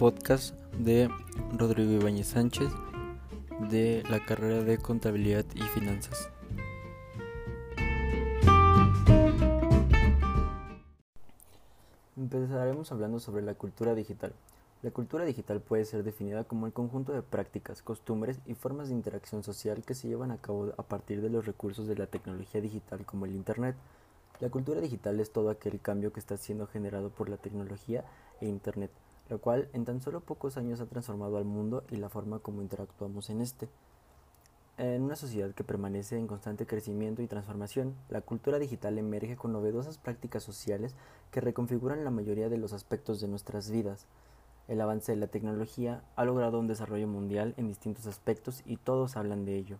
podcast de Rodrigo Ibáñez Sánchez de la carrera de Contabilidad y Finanzas. Empezaremos hablando sobre la cultura digital. La cultura digital puede ser definida como el conjunto de prácticas, costumbres y formas de interacción social que se llevan a cabo a partir de los recursos de la tecnología digital como el Internet. La cultura digital es todo aquel cambio que está siendo generado por la tecnología e Internet, lo cual en tan solo pocos años ha transformado al mundo y la forma como interactuamos en este. En una sociedad que permanece en constante crecimiento y transformación, la cultura digital emerge con novedosas prácticas sociales que reconfiguran la mayoría de los aspectos de nuestras vidas. El avance de la tecnología ha logrado un desarrollo mundial en distintos aspectos y todos hablan de ello.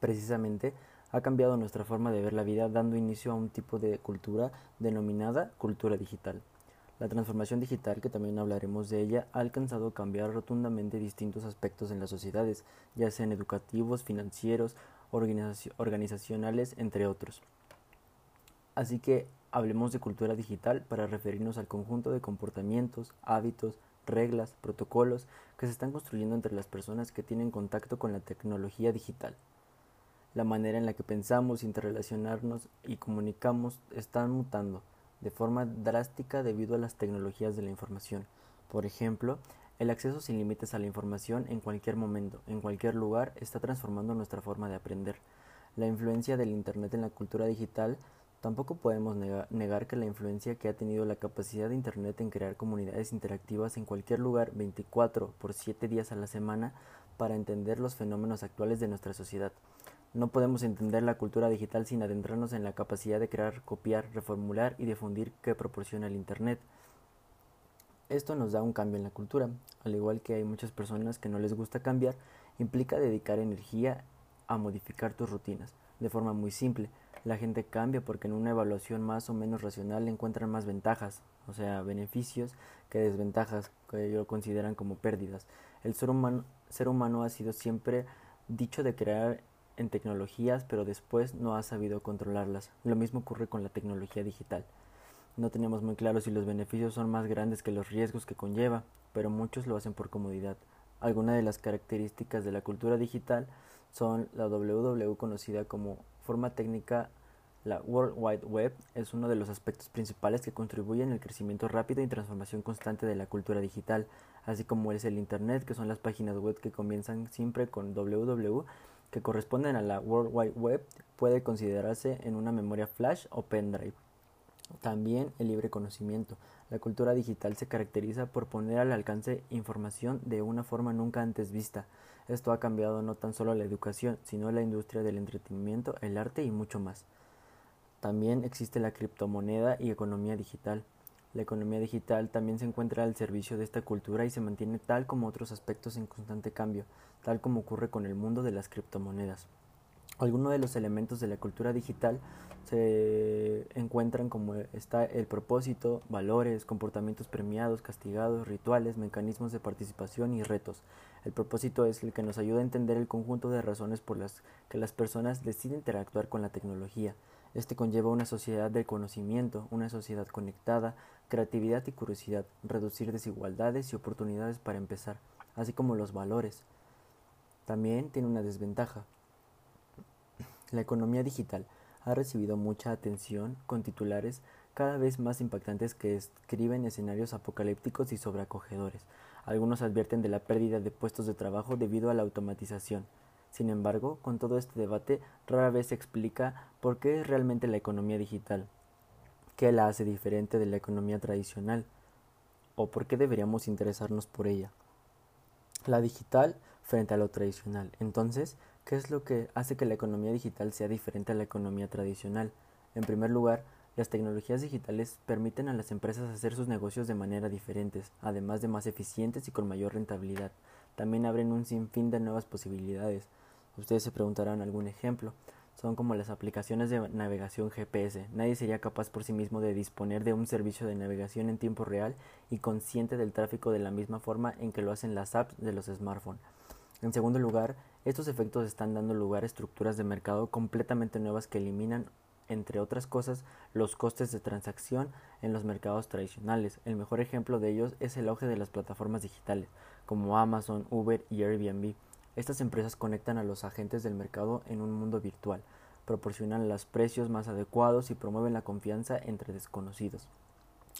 Precisamente, ha cambiado nuestra forma de ver la vida dando inicio a un tipo de cultura denominada cultura digital. La transformación digital, que también hablaremos de ella, ha alcanzado a cambiar rotundamente distintos aspectos en las sociedades, ya sean educativos, financieros, organizacionales, entre otros. Así que hablemos de cultura digital para referirnos al conjunto de comportamientos, hábitos, reglas, protocolos que se están construyendo entre las personas que tienen contacto con la tecnología digital. La manera en la que pensamos, interrelacionarnos y comunicamos están mutando de forma drástica debido a las tecnologías de la información. Por ejemplo, el acceso sin límites a la información en cualquier momento, en cualquier lugar, está transformando nuestra forma de aprender. La influencia del Internet en la cultura digital Tampoco podemos negar que la influencia que ha tenido la capacidad de Internet en crear comunidades interactivas en cualquier lugar 24 por 7 días a la semana para entender los fenómenos actuales de nuestra sociedad. No podemos entender la cultura digital sin adentrarnos en la capacidad de crear, copiar, reformular y difundir que proporciona el Internet. Esto nos da un cambio en la cultura, al igual que hay muchas personas que no les gusta cambiar, implica dedicar energía a modificar tus rutinas, de forma muy simple. La gente cambia porque en una evaluación más o menos racional encuentran más ventajas, o sea, beneficios, que desventajas, que ellos consideran como pérdidas. El ser humano, ser humano ha sido siempre dicho de crear en tecnologías, pero después no ha sabido controlarlas. Lo mismo ocurre con la tecnología digital. No tenemos muy claro si los beneficios son más grandes que los riesgos que conlleva, pero muchos lo hacen por comodidad. Algunas de las características de la cultura digital son la WW conocida como forma técnica la World Wide Web es uno de los aspectos principales que contribuyen al crecimiento rápido y transformación constante de la cultura digital, así como es el Internet, que son las páginas web que comienzan siempre con www que corresponden a la World Wide Web puede considerarse en una memoria flash o pendrive. También el libre conocimiento. La cultura digital se caracteriza por poner al alcance información de una forma nunca antes vista. Esto ha cambiado no tan solo la educación, sino la industria del entretenimiento, el arte y mucho más. También existe la criptomoneda y economía digital. La economía digital también se encuentra al servicio de esta cultura y se mantiene tal como otros aspectos en constante cambio, tal como ocurre con el mundo de las criptomonedas. Algunos de los elementos de la cultura digital se encuentran como está el propósito, valores, comportamientos premiados, castigados, rituales, mecanismos de participación y retos. El propósito es el que nos ayuda a entender el conjunto de razones por las que las personas deciden interactuar con la tecnología. Este conlleva una sociedad de conocimiento, una sociedad conectada, creatividad y curiosidad, reducir desigualdades y oportunidades para empezar, así como los valores. También tiene una desventaja. La economía digital ha recibido mucha atención con titulares cada vez más impactantes que escriben escenarios apocalípticos y sobreacogedores. Algunos advierten de la pérdida de puestos de trabajo debido a la automatización. Sin embargo, con todo este debate, rara vez se explica por qué es realmente la economía digital, qué la hace diferente de la economía tradicional, o por qué deberíamos interesarnos por ella. La digital frente a lo tradicional. Entonces, ¿qué es lo que hace que la economía digital sea diferente a la economía tradicional? En primer lugar, las tecnologías digitales permiten a las empresas hacer sus negocios de manera diferentes, además de más eficientes y con mayor rentabilidad. También abren un sinfín de nuevas posibilidades. Ustedes se preguntarán algún ejemplo. Son como las aplicaciones de navegación GPS. Nadie sería capaz por sí mismo de disponer de un servicio de navegación en tiempo real y consciente del tráfico de la misma forma en que lo hacen las apps de los smartphones. En segundo lugar, estos efectos están dando lugar a estructuras de mercado completamente nuevas que eliminan entre otras cosas, los costes de transacción en los mercados tradicionales. El mejor ejemplo de ellos es el auge de las plataformas digitales, como Amazon, Uber y Airbnb. Estas empresas conectan a los agentes del mercado en un mundo virtual, proporcionan los precios más adecuados y promueven la confianza entre desconocidos.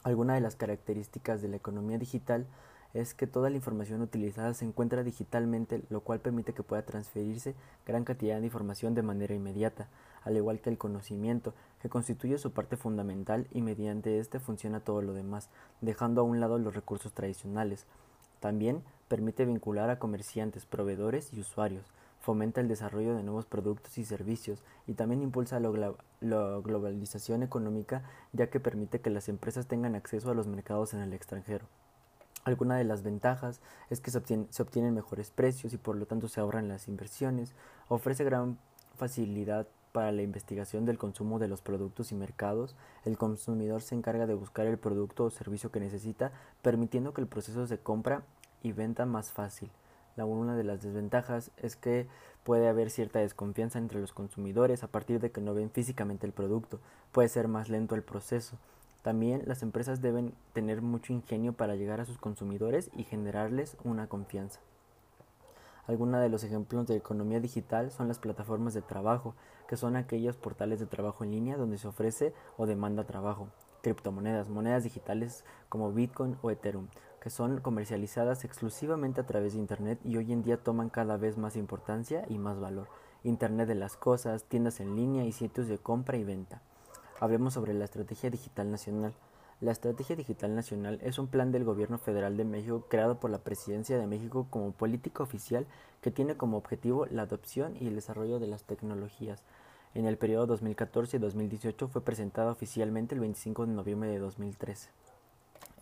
Alguna de las características de la economía digital es que toda la información utilizada se encuentra digitalmente, lo cual permite que pueda transferirse gran cantidad de información de manera inmediata, al igual que el conocimiento, que constituye su parte fundamental y mediante este funciona todo lo demás, dejando a un lado los recursos tradicionales. También permite vincular a comerciantes, proveedores y usuarios, fomenta el desarrollo de nuevos productos y servicios y también impulsa la, globalización económica ya que permite que las empresas tengan acceso a los mercados en el extranjero. Alguna de las ventajas es que se, obtienen mejores precios y por lo tanto se ahorran las inversiones, ofrece gran facilidad para la investigación del consumo de los productos y mercados, el consumidor se encarga de buscar el producto o servicio que necesita, permitiendo que el proceso de compra y venta más fácil. La una de las desventajas es que puede haber cierta desconfianza entre los consumidores a partir de que no ven físicamente el producto, puede ser más lento el proceso, también las empresas deben tener mucho ingenio para llegar a sus consumidores y generarles una confianza. Algunos de los ejemplos de economía digital son las plataformas de trabajo, que son aquellos portales de trabajo en línea donde se ofrece o demanda trabajo. Criptomonedas, monedas digitales como Bitcoin o Ethereum, que son comercializadas exclusivamente a través de Internet y hoy en día toman cada vez más importancia y más valor. Internet de las cosas, tiendas en línea y sitios de compra y venta. Hablemos sobre la Estrategia Digital Nacional. La Estrategia Digital Nacional es un plan del Gobierno Federal de México creado por la Presidencia de México como política oficial que tiene como objetivo la adopción y el desarrollo de las tecnologías. En el periodo 2014-2018 fue presentada oficialmente el 25 de noviembre de 2013.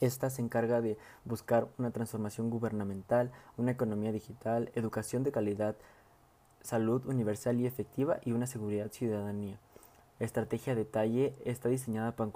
Esta se encarga de buscar una transformación gubernamental, una economía digital, educación de calidad, salud universal y efectiva y una seguridad ciudadanía estrategia detalle está diseñada para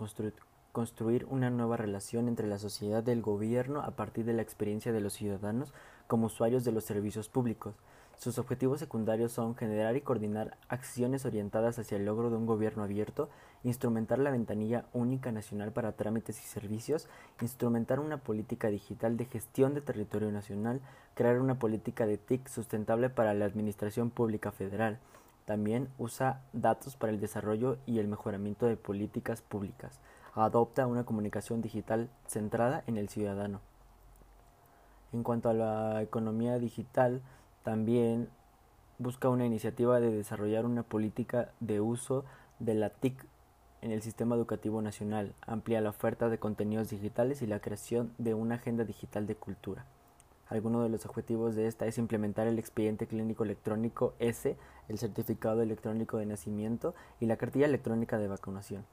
construir, una nueva relación entre la sociedad y el gobierno a partir de la experiencia de los ciudadanos como usuarios de los servicios públicos. Sus objetivos secundarios son generar y coordinar acciones orientadas hacia el logro de un gobierno abierto, instrumentar la ventanilla única nacional para trámites y servicios, instrumentar una política digital de gestión de territorio nacional, crear una política de TIC sustentable para la Administración Pública Federal, también usa datos para el desarrollo y el mejoramiento de políticas públicas. Adopta una comunicación digital centrada en el ciudadano. En cuanto a la economía digital, también busca una iniciativa de desarrollar una política de uso de la TIC en el sistema educativo nacional, amplía la oferta de contenidos digitales y la creación de una agenda digital de cultura. Alguno de los objetivos de esta es implementar el expediente clínico electrónico S, el certificado electrónico de nacimiento y la cartilla electrónica de vacunación.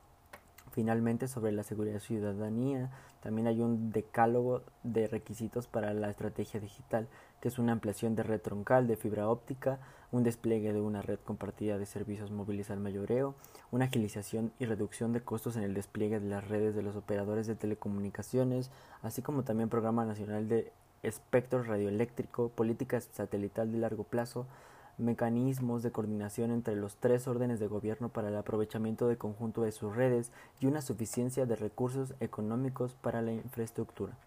Finalmente, sobre la seguridad ciudadanía, también hay un decálogo de requisitos para la estrategia digital, que es una ampliación de red troncal de fibra óptica, un despliegue de una red compartida de servicios móviles al mayoreo, una agilización y reducción de costos en el despliegue de las redes de los operadores de telecomunicaciones, así como también Programa Nacional de espectro radioeléctrico, política satelital de largo plazo, mecanismos de coordinación entre los tres órdenes de gobierno para el aprovechamiento de conjunto de sus redes y una suficiencia de recursos económicos para la infraestructura.